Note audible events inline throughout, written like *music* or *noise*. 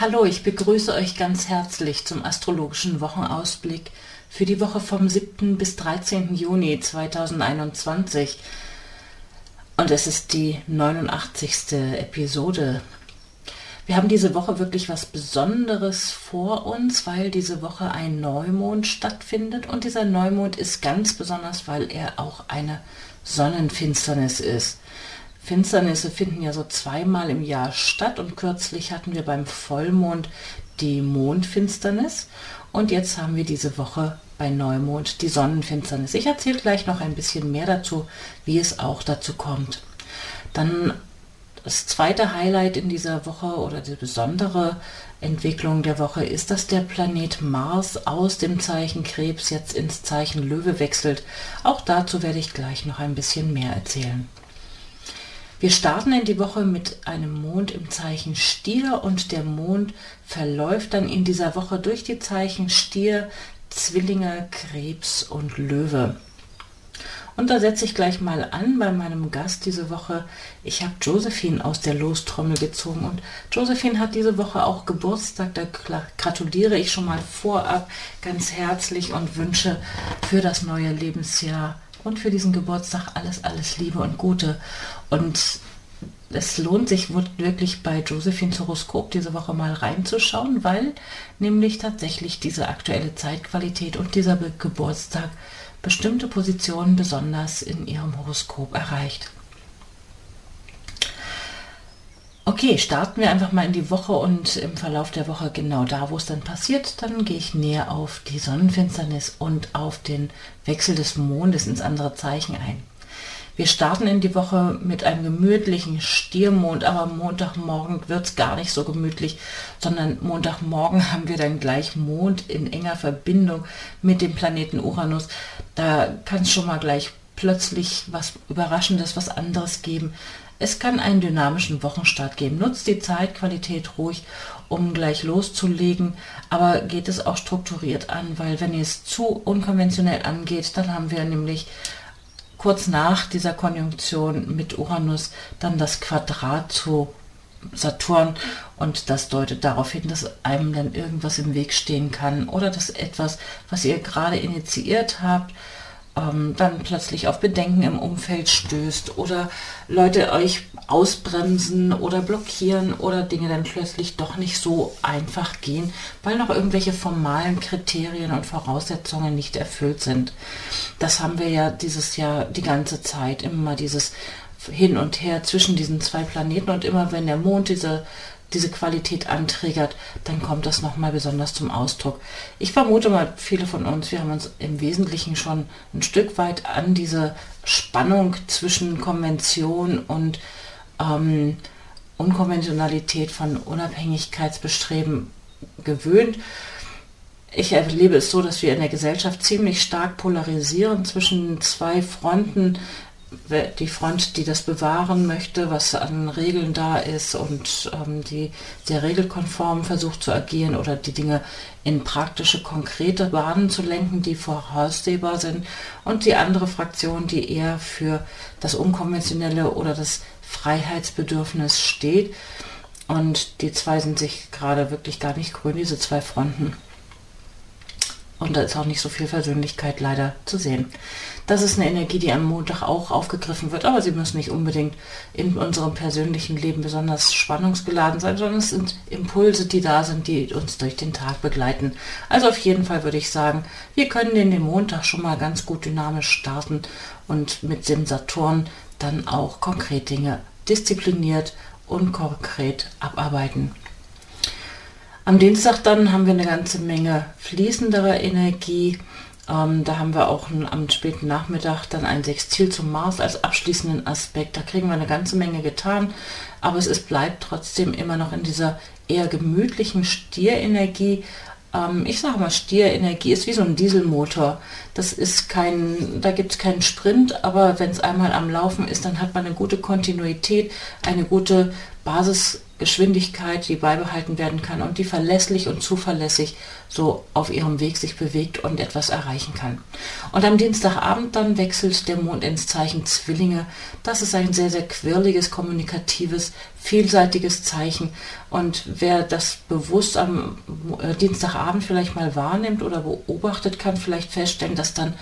Hallo, ich begrüße euch ganz herzlich zum astrologischen Wochenausblick für die Woche vom 7. bis 13. Juni 2021. Und es ist die 89. Episode. Wir haben diese Woche wirklich was Besonderes vor uns, weil diese Woche ein Neumond stattfindet. Und dieser Neumond ist ganz besonders, weil er auch eine Sonnenfinsternis ist. Finsternisse finden ja so zweimal im Jahr statt und kürzlich hatten wir beim Vollmond die Mondfinsternis und jetzt haben wir diese Woche bei Neumond die Sonnenfinsternis. Ich erzähle gleich noch ein bisschen mehr dazu, wie es auch dazu kommt. Dann das zweite Highlight in dieser Woche oder die besondere Entwicklung der Woche ist, dass der Planet Mars aus dem Zeichen Krebs jetzt ins Zeichen Löwe wechselt. Auch dazu werde ich gleich noch ein bisschen mehr erzählen. Wir starten in die Woche mit einem Mond im Zeichen Stier und der Mond verläuft dann in dieser Woche durch die Zeichen Stier, Zwillinge, Krebs und Löwe. Und da setze ich gleich mal an bei meinem Gast diese Woche. Ich habe Josephine aus der Lostrommel gezogen und Josephine hat diese Woche auch Geburtstag. Da gratuliere ich schon mal vorab ganz herzlich und wünsche für das neue Lebensjahr und für diesen Geburtstag alles, alles Liebe und Gute. Und es lohnt sich wirklich bei Josephines Horoskop diese Woche mal reinzuschauen, weil nämlich tatsächlich diese aktuelle Zeitqualität und dieser Geburtstag bestimmte Positionen besonders in ihrem Horoskop erreicht. Okay, starten wir einfach mal in die Woche und im Verlauf der Woche genau da, wo es dann passiert, dann gehe ich näher auf die Sonnenfinsternis und auf den Wechsel des Mondes ins andere Zeichen ein. Wir starten in die Woche mit einem gemütlichen Stiermond, aber Montagmorgen wird es gar nicht so gemütlich, sondern Montagmorgen *laughs* haben wir dann gleich Mond in enger Verbindung mit dem Planeten Uranus. Da kann es schon mal gleich plötzlich was Überraschendes, was anderes geben. Es kann einen dynamischen Wochenstart geben. Nutzt die Zeitqualität ruhig, um gleich loszulegen, aber geht es auch strukturiert an, weil wenn ihr es zu unkonventionell angeht, dann haben wir nämlich kurz nach dieser Konjunktion mit Uranus dann das Quadrat zu Saturn. Und das deutet darauf hin, dass einem dann irgendwas im Weg stehen kann oder dass etwas, was ihr gerade initiiert habt, ähm, dann plötzlich auf Bedenken im Umfeld stößt oder Leute euch ausbremsen oder blockieren oder Dinge dann plötzlich doch nicht so einfach gehen, weil noch irgendwelche formalen Kriterien und Voraussetzungen nicht erfüllt sind. Das haben wir ja dieses Jahr die ganze Zeit immer dieses hin und her zwischen diesen zwei Planeten und immer wenn der Mond diese diese Qualität anträgert, dann kommt das nochmal besonders zum Ausdruck. Ich vermute mal, viele von uns, wir haben uns im Wesentlichen schon ein Stück weit an diese Spannung zwischen Konvention und ähm, Unkonventionalität von Unabhängigkeitsbestreben gewöhnt. Ich erlebe es so, dass wir in der Gesellschaft ziemlich stark polarisieren zwischen zwei Fronten, die Front, die das bewahren möchte, was an Regeln da ist und ähm, die sehr regelkonform versucht zu agieren oder die Dinge in praktische, konkrete Bahnen zu lenken, die voraussehbar sind. Und die andere Fraktion, die eher für das Unkonventionelle oder das Freiheitsbedürfnis steht. Und die zwei sind sich gerade wirklich gar nicht grün, diese zwei Fronten. Und da ist auch nicht so viel Versöhnlichkeit leider zu sehen. Das ist eine Energie, die am Montag auch aufgegriffen wird, aber sie muss nicht unbedingt in unserem persönlichen Leben besonders spannungsgeladen sein, sondern es sind Impulse, die da sind, die uns durch den Tag begleiten. Also auf jeden Fall würde ich sagen, wir können in den Montag schon mal ganz gut dynamisch starten und mit dem Saturn dann auch konkret Dinge diszipliniert und konkret abarbeiten. Am Dienstag dann haben wir eine ganze Menge fließenderer Energie. Ähm, da haben wir auch am späten Nachmittag dann ein Sextil zum Mars als abschließenden Aspekt. Da kriegen wir eine ganze Menge getan, aber es ist, bleibt trotzdem immer noch in dieser eher gemütlichen Stierenergie. Ähm, ich sage mal, Stierenergie ist wie so ein Dieselmotor. Das ist kein, da gibt es keinen Sprint, aber wenn es einmal am Laufen ist, dann hat man eine gute Kontinuität, eine gute Basis Geschwindigkeit, die beibehalten werden kann und die verlässlich und zuverlässig so auf ihrem Weg sich bewegt und etwas erreichen kann. Und am Dienstagabend dann wechselt der Mond ins Zeichen Zwillinge. Das ist ein sehr, sehr quirliges, kommunikatives, vielseitiges Zeichen. Und wer das bewusst am äh, Dienstagabend vielleicht mal wahrnimmt oder beobachtet, kann vielleicht feststellen, dass dann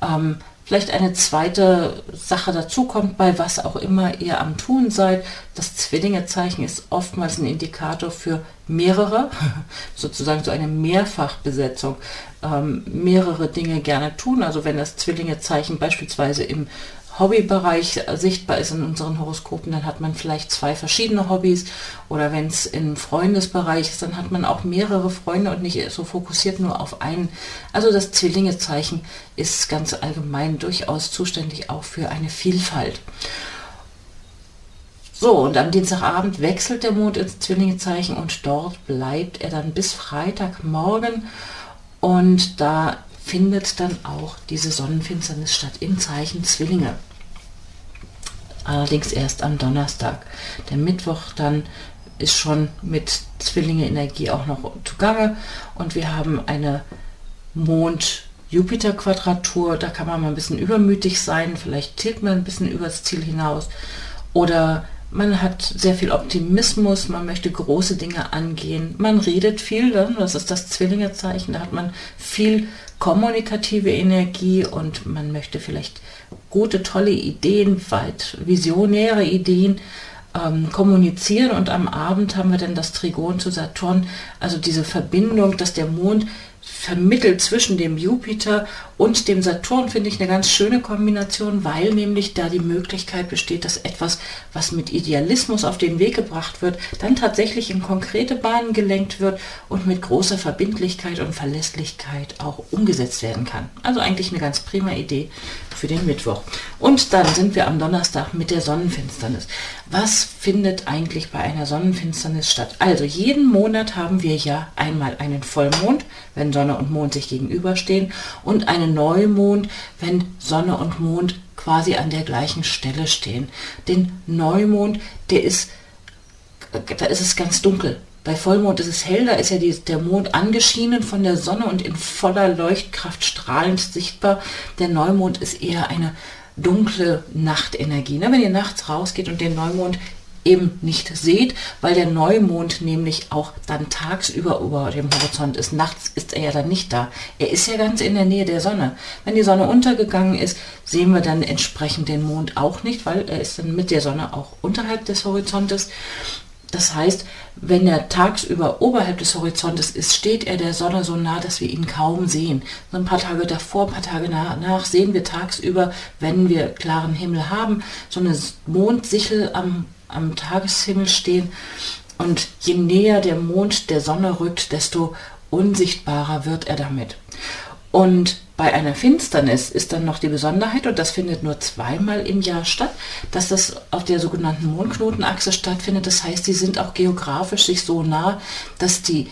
ähm, vielleicht eine zweite Sache dazukommt, bei was auch immer ihr am Tun seid. Das Zwillingezeichen ist oftmals ein Indikator für mehrere, *laughs* sozusagen so eine Mehrfachbesetzung, ähm, mehrere Dinge gerne tun. Also wenn das Zwillingezeichen beispielsweise im Hobbybereich sichtbar ist in unseren Horoskopen, dann hat man vielleicht zwei verschiedene Hobbys. Oder wenn es im Freundesbereich ist, dann hat man auch mehrere Freunde und nicht so fokussiert nur auf einen. Also das Zwillingezeichen ist ganz allgemein durchaus zuständig auch für eine Vielfalt. So, und am Dienstagabend wechselt der Mond ins Zwillingezeichen und dort bleibt er dann bis Freitagmorgen. Und da findet dann auch diese Sonnenfinsternis statt im Zeichen Zwillinge. Allerdings erst am Donnerstag. Der Mittwoch dann ist schon mit Zwillinge-Energie auch noch zugange und wir haben eine Mond-Jupiter-Quadratur. Da kann man mal ein bisschen übermütig sein, vielleicht tilt man ein bisschen übers Ziel hinaus oder man hat sehr viel Optimismus, man möchte große Dinge angehen, man redet viel, ne? das ist das Zwillingezeichen, da hat man viel kommunikative Energie und man möchte vielleicht gute, tolle Ideen, weit visionäre Ideen ähm, kommunizieren. Und am Abend haben wir dann das Trigon zu Saturn, also diese Verbindung, dass der Mond vermittelt zwischen dem Jupiter und dem Saturn, finde ich eine ganz schöne Kombination, weil nämlich da die Möglichkeit besteht, dass etwas, was mit Idealismus auf den Weg gebracht wird, dann tatsächlich in konkrete Bahnen gelenkt wird und mit großer Verbindlichkeit und Verlässlichkeit auch umgesetzt werden kann. Also eigentlich eine ganz prima Idee für den Mittwoch. Und dann sind wir am Donnerstag mit der Sonnenfinsternis. Was findet eigentlich bei einer Sonnenfinsternis statt? Also jeden Monat haben wir ja einmal einen Vollmond, wenn Sonne und Mond sich gegenüberstehen, und einen Neumond, wenn Sonne und Mond quasi an der gleichen Stelle stehen. Den Neumond, der ist, da ist es ganz dunkel. Bei Vollmond ist es hell, da ist ja die, der Mond angeschienen von der Sonne und in voller Leuchtkraft strahlend sichtbar. Der Neumond ist eher eine dunkle Nachtenergie. Ne? Wenn ihr nachts rausgeht und den Neumond eben nicht seht, weil der Neumond nämlich auch dann tagsüber über dem Horizont ist. Nachts ist er ja dann nicht da. Er ist ja ganz in der Nähe der Sonne. Wenn die Sonne untergegangen ist, sehen wir dann entsprechend den Mond auch nicht, weil er ist dann mit der Sonne auch unterhalb des Horizontes. Das heißt, wenn er tagsüber oberhalb des Horizontes ist, steht er der Sonne so nah, dass wir ihn kaum sehen. So ein paar Tage davor, ein paar Tage nach sehen wir tagsüber, wenn wir klaren Himmel haben, so eine Mondsichel am, am Tageshimmel stehen. Und je näher der Mond der Sonne rückt, desto unsichtbarer wird er damit. Und bei einer Finsternis ist dann noch die Besonderheit, und das findet nur zweimal im Jahr statt, dass das auf der sogenannten Mondknotenachse stattfindet. Das heißt, sie sind auch geografisch sich so nah, dass die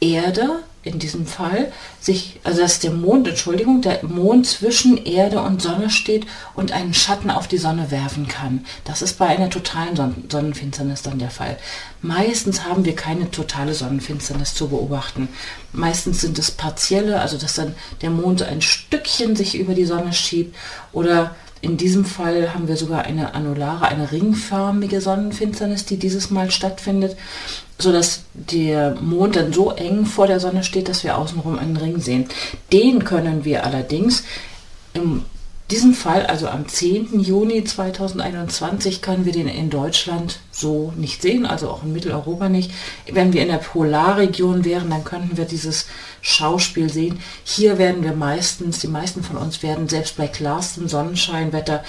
Erde in diesem Fall sich, also dass der Mond, Entschuldigung, der Mond zwischen Erde und Sonne steht und einen Schatten auf die Sonne werfen kann. Das ist bei einer totalen Son Sonnenfinsternis dann der Fall. Meistens haben wir keine totale Sonnenfinsternis zu beobachten. Meistens sind es partielle, also dass dann der Mond ein Stückchen sich über die Sonne schiebt oder in diesem Fall haben wir sogar eine anulare, eine ringförmige Sonnenfinsternis, die dieses Mal stattfindet so dass der Mond dann so eng vor der Sonne steht, dass wir außenrum einen Ring sehen. Den können wir allerdings in diesem Fall, also am 10. Juni 2021, können wir den in Deutschland so nicht sehen, also auch in Mitteleuropa nicht. Wenn wir in der Polarregion wären, dann könnten wir dieses Schauspiel sehen. Hier werden wir meistens, die meisten von uns werden selbst bei klarstem Sonnenscheinwetter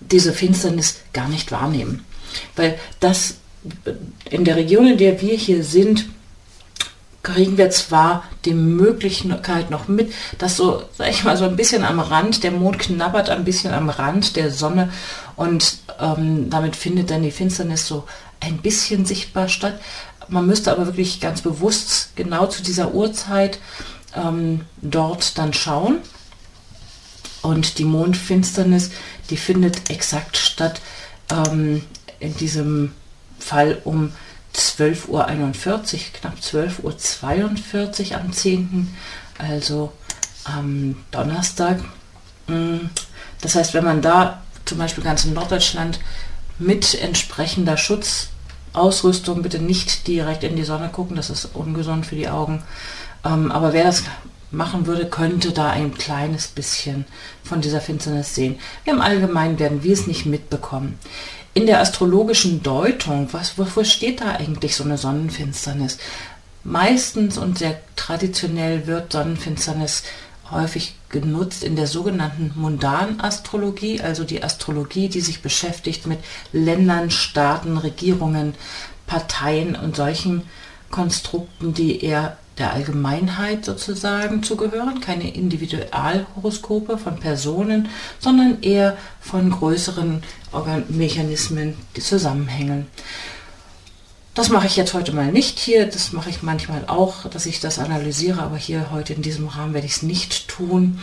diese Finsternis gar nicht wahrnehmen. Weil das in der Region, in der wir hier sind, kriegen wir zwar die Möglichkeit noch mit, dass so, sag ich mal, so ein bisschen am Rand, der Mond knabbert ein bisschen am Rand der Sonne und ähm, damit findet dann die Finsternis so ein bisschen sichtbar statt. Man müsste aber wirklich ganz bewusst genau zu dieser Uhrzeit ähm, dort dann schauen. Und die Mondfinsternis, die findet exakt statt ähm, in diesem Fall um 12.41 Uhr, knapp 12.42 Uhr am 10., also am Donnerstag. Mm, das heißt, wenn man da zum Beispiel ganz in Norddeutschland mit entsprechender Schutzausrüstung, bitte nicht direkt in die Sonne gucken, das ist ungesund für die Augen. Ähm, aber wer das machen würde, könnte da ein kleines bisschen von dieser Finsternis sehen. Im Allgemeinen werden wir es nicht mitbekommen in der astrologischen Deutung, was, wofür steht da eigentlich so eine Sonnenfinsternis? Meistens und sehr traditionell wird Sonnenfinsternis häufig genutzt in der sogenannten Mundanastrologie, also die Astrologie, die sich beschäftigt mit Ländern, Staaten, Regierungen, Parteien und solchen Konstrukten, die eher der Allgemeinheit sozusagen zugehören, keine Individualhoroskope von Personen, sondern eher von größeren Organ Mechanismen, die zusammenhängen. Das mache ich jetzt heute mal nicht hier, das mache ich manchmal auch, dass ich das analysiere, aber hier heute in diesem Rahmen werde ich es nicht tun.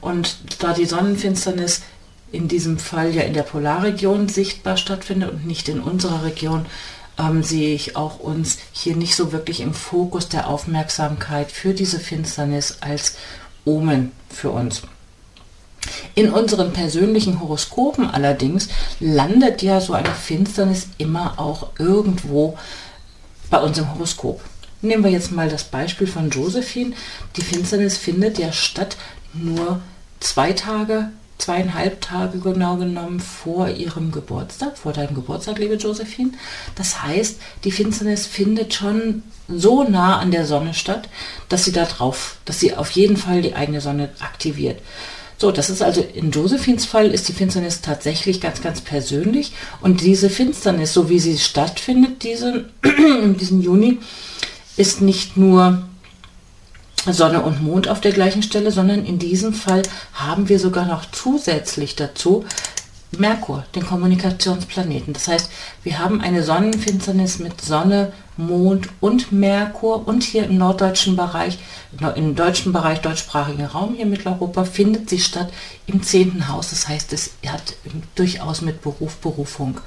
Und da die Sonnenfinsternis in diesem Fall ja in der Polarregion sichtbar stattfindet und nicht in unserer Region, ähm, sehe ich auch uns hier nicht so wirklich im Fokus der Aufmerksamkeit für diese Finsternis als Omen für uns. In unseren persönlichen Horoskopen allerdings landet ja so eine Finsternis immer auch irgendwo bei uns im Horoskop. Nehmen wir jetzt mal das Beispiel von Josephine. Die Finsternis findet ja statt nur zwei Tage zweieinhalb Tage genau genommen vor ihrem Geburtstag, vor deinem Geburtstag, liebe Josephine. Das heißt, die Finsternis findet schon so nah an der Sonne statt, dass sie da drauf, dass sie auf jeden Fall die eigene Sonne aktiviert. So, das ist also in Josephins Fall ist die Finsternis tatsächlich ganz, ganz persönlich. Und diese Finsternis, so wie sie stattfindet, diese, *clears throat* diesen Juni, ist nicht nur Sonne und Mond auf der gleichen Stelle, sondern in diesem Fall haben wir sogar noch zusätzlich dazu Merkur, den Kommunikationsplaneten. Das heißt, wir haben eine Sonnenfinsternis mit Sonne, Mond und Merkur und hier im norddeutschen Bereich, im deutschen Bereich, deutschsprachigen Raum hier in Mitteleuropa, findet sie statt im zehnten Haus. Das heißt, es hat durchaus mit Beruf, Berufung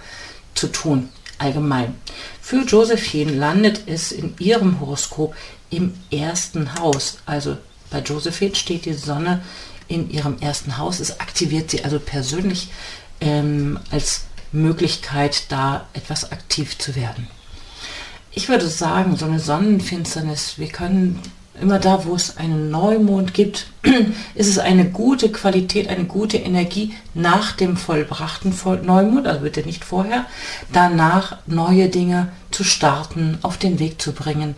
zu tun, allgemein. Für Josephine landet es in ihrem Horoskop im ersten Haus. Also bei Josephine steht die Sonne in ihrem ersten Haus. Es aktiviert sie also persönlich ähm, als Möglichkeit, da etwas aktiv zu werden. Ich würde sagen, so eine Sonnenfinsternis, wir können immer da, wo es einen Neumond gibt, *clears throat* ist es eine gute Qualität, eine gute Energie nach dem vollbrachten Neumond, also bitte nicht vorher, danach neue Dinge zu starten, auf den Weg zu bringen,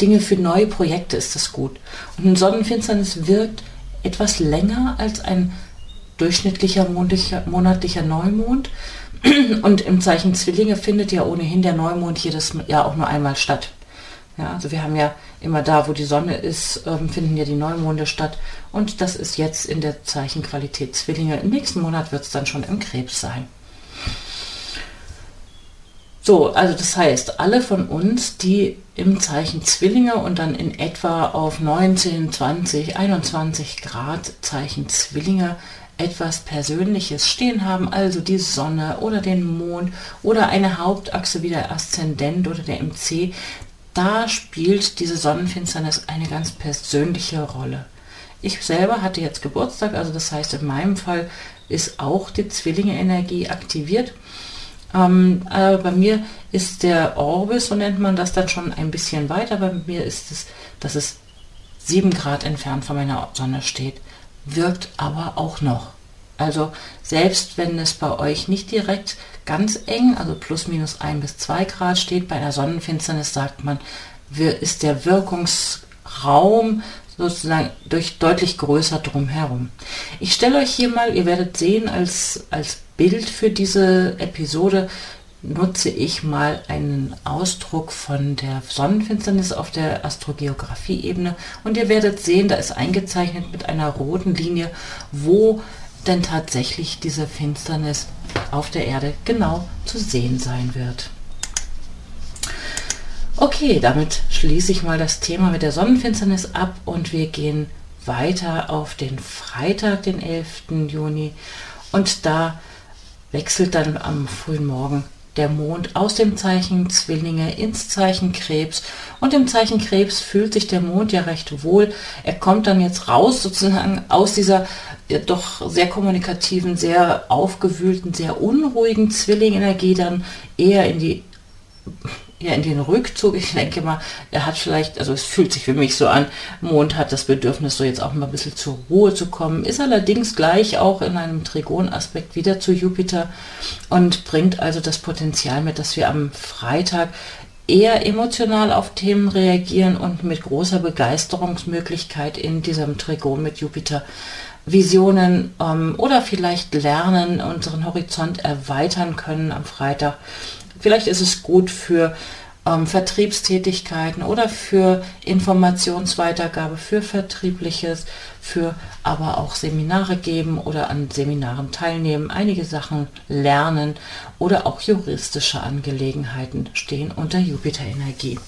Dinge für neue Projekte ist das gut. Und ein Sonnenfinsternis wirkt etwas länger als ein durchschnittlicher monatlicher Neumond. *clears throat* Und im Zeichen Zwillinge findet ja ohnehin der Neumond jedes Jahr auch nur einmal statt. Ja, also wir haben ja immer da, wo die Sonne ist, ähm, finden ja die Neumonde statt. Und das ist jetzt in der Zeichenqualität Zwillinge. Im nächsten Monat wird es dann schon im Krebs sein. So, also das heißt, alle von uns, die im Zeichen Zwillinge und dann in etwa auf 19, 20, 21 Grad Zeichen Zwillinge etwas Persönliches stehen haben, also die Sonne oder den Mond oder eine Hauptachse wie der Aszendent oder der MC, da spielt diese Sonnenfinsternis eine ganz persönliche Rolle. Ich selber hatte jetzt Geburtstag, also das heißt in meinem Fall ist auch die Zwillinge-Energie aktiviert ähm, äh, bei mir ist der Orbis, so nennt man das dann schon ein bisschen weiter. Bei mir ist es, dass es sieben Grad entfernt von meiner Sonne steht, wirkt aber auch noch. Also selbst wenn es bei euch nicht direkt ganz eng, also plus minus ein bis zwei Grad steht, bei einer Sonnenfinsternis sagt man, ist der Wirkungsraum sozusagen durch deutlich größer drumherum. Ich stelle euch hier mal, ihr werdet sehen als, als Bild für diese Episode nutze ich mal einen Ausdruck von der Sonnenfinsternis auf der Astrogeografie-Ebene und ihr werdet sehen, da ist eingezeichnet mit einer roten Linie, wo denn tatsächlich diese Finsternis auf der Erde genau zu sehen sein wird. Okay, damit schließe ich mal das Thema mit der Sonnenfinsternis ab und wir gehen weiter auf den Freitag, den 11. Juni. Und da wechselt dann am frühen Morgen der Mond aus dem Zeichen Zwillinge ins Zeichen Krebs. Und im Zeichen Krebs fühlt sich der Mond ja recht wohl. Er kommt dann jetzt raus sozusagen aus dieser doch sehr kommunikativen, sehr aufgewühlten, sehr unruhigen Zwillingenergie dann eher in die ja in den Rückzug. Ich denke mal, er hat vielleicht, also es fühlt sich für mich so an, Mond hat das Bedürfnis, so jetzt auch mal ein bisschen zur Ruhe zu kommen, ist allerdings gleich auch in einem Trigonaspekt wieder zu Jupiter und bringt also das Potenzial mit, dass wir am Freitag eher emotional auf Themen reagieren und mit großer Begeisterungsmöglichkeit in diesem Trigon mit Jupiter Visionen ähm, oder vielleicht lernen, unseren Horizont erweitern können am Freitag Vielleicht ist es gut für ähm, Vertriebstätigkeiten oder für Informationsweitergabe, für Vertriebliches, für aber auch Seminare geben oder an Seminaren teilnehmen, einige Sachen lernen oder auch juristische Angelegenheiten stehen unter Jupiter-Energie.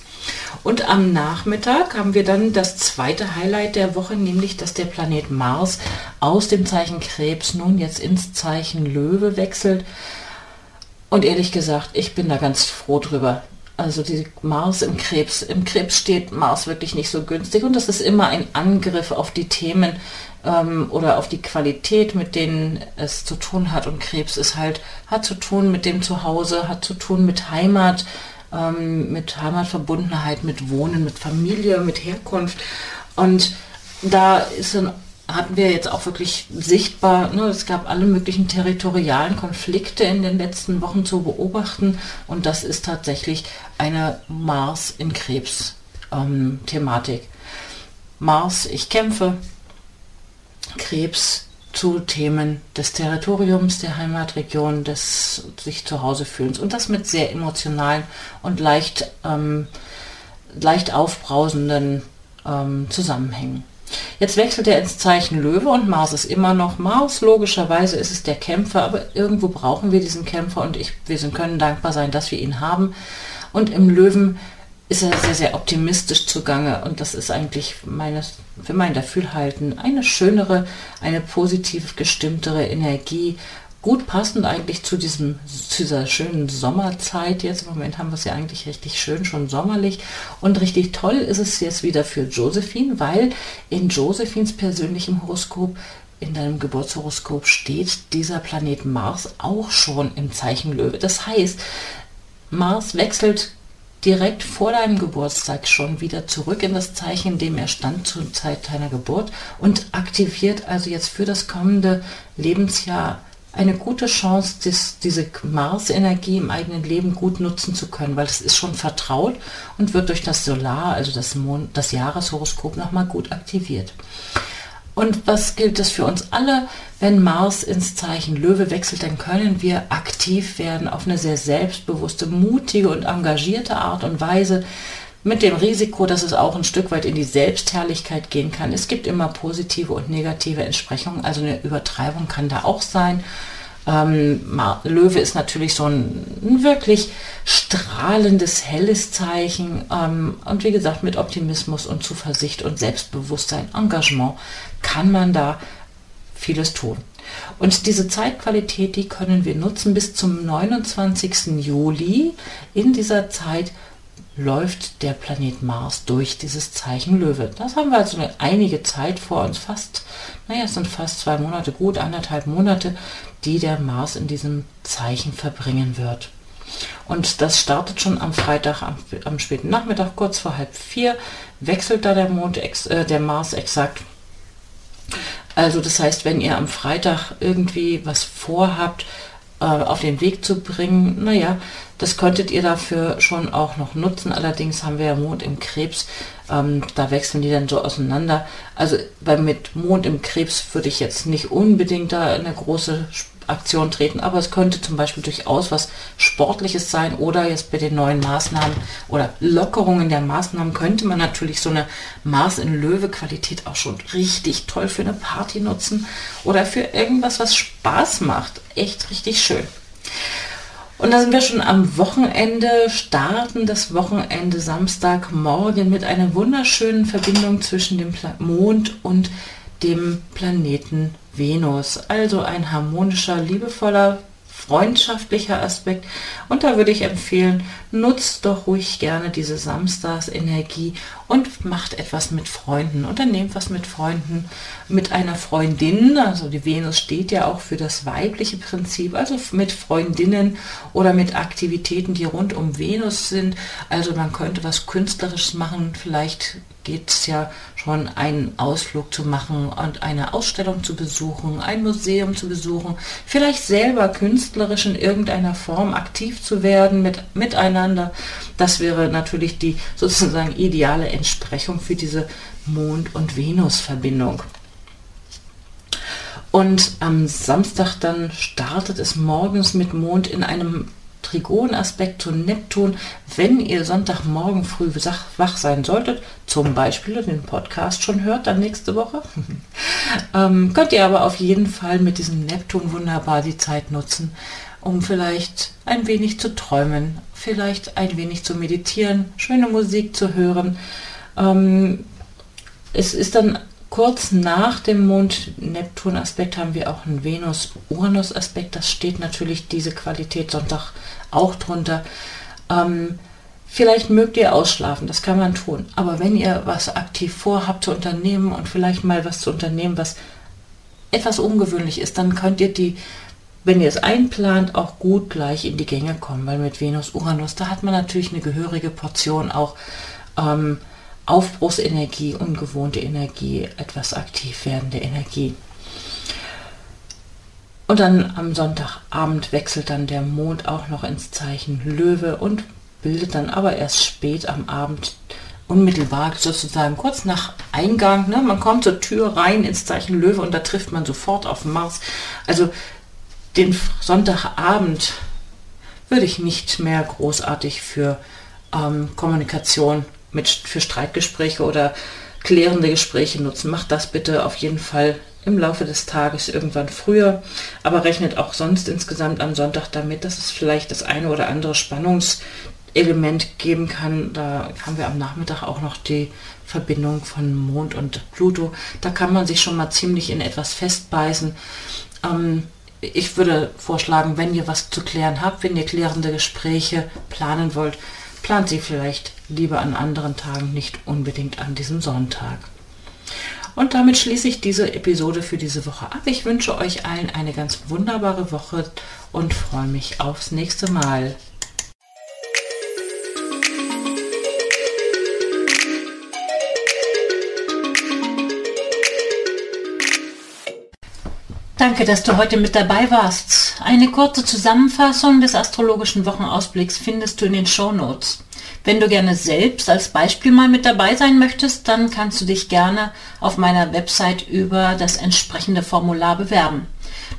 Und am Nachmittag haben wir dann das zweite Highlight der Woche, nämlich dass der Planet Mars aus dem Zeichen Krebs nun jetzt ins Zeichen Löwe wechselt. Und ehrlich gesagt, ich bin da ganz froh drüber. Also die Mars im Krebs. Im Krebs steht Mars wirklich nicht so günstig und das ist immer ein Angriff auf die Themen ähm, oder auf die Qualität, mit denen es zu tun hat. Und Krebs ist halt, hat zu tun mit dem Zuhause, hat zu tun mit Heimat, ähm, mit Heimatverbundenheit, mit Wohnen, mit Familie, mit Herkunft. Und da ist ein hatten wir jetzt auch wirklich sichtbar, ne, es gab alle möglichen territorialen Konflikte in den letzten Wochen zu beobachten und das ist tatsächlich eine Mars in Krebs ähm. Mars, ich kämpfe, Krebs zu Themen des Territoriums, der Heimatregion, des sich zu Hause fühlens und das mit sehr emotionalen und leicht, ähm, leicht aufbrausenden ähm, Zusammenhängen. Jetzt wechselt er ins Zeichen Löwe und Mars ist immer noch Mars. Logischerweise ist es der Kämpfer, aber irgendwo brauchen wir diesen Kämpfer und ich, wir können dankbar sein, dass wir ihn haben. Und im Löwen ist er sehr, sehr optimistisch zugange und das ist eigentlich meines, für mein Dafürhalten eine schönere, eine positiv gestimmtere Energie gut passend eigentlich zu diesem zu dieser schönen Sommerzeit jetzt. Im Moment haben wir es ja eigentlich richtig schön, schon sommerlich. Und richtig toll ist es jetzt wieder für Josephine, weil in Josephines persönlichem Horoskop in deinem Geburtshoroskop steht dieser Planet Mars auch schon im Zeichen Löwe. Das heißt, Mars wechselt direkt vor deinem Geburtstag schon wieder zurück in das Zeichen, in dem er stand zur Zeit deiner Geburt und aktiviert also jetzt für das kommende Lebensjahr eine gute Chance, dies, diese Mars-Energie im eigenen Leben gut nutzen zu können, weil es ist schon vertraut und wird durch das Solar, also das, Mond, das Jahreshoroskop, nochmal gut aktiviert. Und was gilt das für uns alle? Wenn Mars ins Zeichen Löwe wechselt, dann können wir aktiv werden auf eine sehr selbstbewusste, mutige und engagierte Art und Weise mit dem Risiko, dass es auch ein Stück weit in die Selbstherrlichkeit gehen kann. Es gibt immer positive und negative Entsprechungen, also eine Übertreibung kann da auch sein. Ähm, Löwe ist natürlich so ein, ein wirklich strahlendes, helles Zeichen. Ähm, und wie gesagt, mit Optimismus und Zuversicht und Selbstbewusstsein, Engagement kann man da vieles tun. Und diese Zeitqualität, die können wir nutzen bis zum 29. Juli. In dieser Zeit läuft der Planet Mars durch dieses Zeichen Löwe. Das haben wir also eine einige Zeit vor uns, fast, naja, es sind fast zwei Monate, gut anderthalb Monate, die der Mars in diesem Zeichen verbringen wird. Und das startet schon am Freitag, am, am späten Nachmittag, kurz vor halb vier, wechselt da der Mond, äh, der Mars exakt. Also das heißt, wenn ihr am Freitag irgendwie was vorhabt, äh, auf den Weg zu bringen, naja, das könntet ihr dafür schon auch noch nutzen. Allerdings haben wir ja Mond im Krebs, ähm, da wechseln die dann so auseinander. Also bei mit Mond im Krebs würde ich jetzt nicht unbedingt da eine große Aktion treten. Aber es könnte zum Beispiel durchaus was Sportliches sein oder jetzt bei den neuen Maßnahmen oder Lockerungen der Maßnahmen könnte man natürlich so eine Mars in Löwe Qualität auch schon richtig toll für eine Party nutzen oder für irgendwas, was Spaß macht. Echt richtig schön. Und da sind wir schon am Wochenende, starten das Wochenende Samstagmorgen mit einer wunderschönen Verbindung zwischen dem Mond und dem Planeten Venus. Also ein harmonischer, liebevoller freundschaftlicher Aspekt. Und da würde ich empfehlen, nutzt doch ruhig gerne diese Samstagsenergie und macht etwas mit Freunden. Unternehmt was mit Freunden, mit einer Freundin. Also die Venus steht ja auch für das weibliche Prinzip. Also mit Freundinnen oder mit Aktivitäten, die rund um Venus sind. Also man könnte was Künstlerisches machen. Vielleicht geht es ja schon einen Ausflug zu machen und eine Ausstellung zu besuchen, ein Museum zu besuchen, vielleicht selber künstlerisch in irgendeiner Form aktiv zu werden mit, miteinander. Das wäre natürlich die sozusagen ideale Entsprechung für diese Mond- und Venus-Verbindung. Und am Samstag dann startet es morgens mit Mond in einem Trigonaspekt zu Neptun, wenn ihr Sonntagmorgen früh wach sein solltet, zum Beispiel den Podcast schon hört, dann nächste Woche, *laughs* ähm, könnt ihr aber auf jeden Fall mit diesem Neptun wunderbar die Zeit nutzen, um vielleicht ein wenig zu träumen, vielleicht ein wenig zu meditieren, schöne Musik zu hören. Ähm, es ist dann Kurz nach dem Mond-Neptun-Aspekt haben wir auch einen Venus-Uranus-Aspekt. Das steht natürlich diese Qualität Sonntag auch drunter. Ähm, vielleicht mögt ihr ausschlafen, das kann man tun. Aber wenn ihr was aktiv vorhabt zu unternehmen und vielleicht mal was zu unternehmen, was etwas ungewöhnlich ist, dann könnt ihr die, wenn ihr es einplant, auch gut gleich in die Gänge kommen. Weil mit Venus-Uranus, da hat man natürlich eine gehörige Portion auch. Ähm, Aufbruchsenergie, ungewohnte Energie, etwas aktiv werdende Energie. Und dann am Sonntagabend wechselt dann der Mond auch noch ins Zeichen Löwe und bildet dann aber erst spät am Abend unmittelbar sozusagen kurz nach Eingang. Ne? Man kommt zur Tür rein ins Zeichen Löwe und da trifft man sofort auf Mars. Also den Sonntagabend würde ich nicht mehr großartig für ähm, Kommunikation mit, für Streitgespräche oder klärende Gespräche nutzen. Macht das bitte auf jeden Fall im Laufe des Tages irgendwann früher, aber rechnet auch sonst insgesamt am Sonntag damit, dass es vielleicht das eine oder andere Spannungselement geben kann. Da haben wir am Nachmittag auch noch die Verbindung von Mond und Pluto. Da kann man sich schon mal ziemlich in etwas festbeißen. Ähm, ich würde vorschlagen, wenn ihr was zu klären habt, wenn ihr klärende Gespräche planen wollt, plant sie vielleicht lieber an anderen Tagen, nicht unbedingt an diesem Sonntag. Und damit schließe ich diese Episode für diese Woche ab. Ich wünsche euch allen eine ganz wunderbare Woche und freue mich aufs nächste Mal. Danke, dass du heute mit dabei warst. Eine kurze Zusammenfassung des astrologischen Wochenausblicks findest du in den Show Notes. Wenn du gerne selbst als Beispiel mal mit dabei sein möchtest, dann kannst du dich gerne auf meiner Website über das entsprechende Formular bewerben.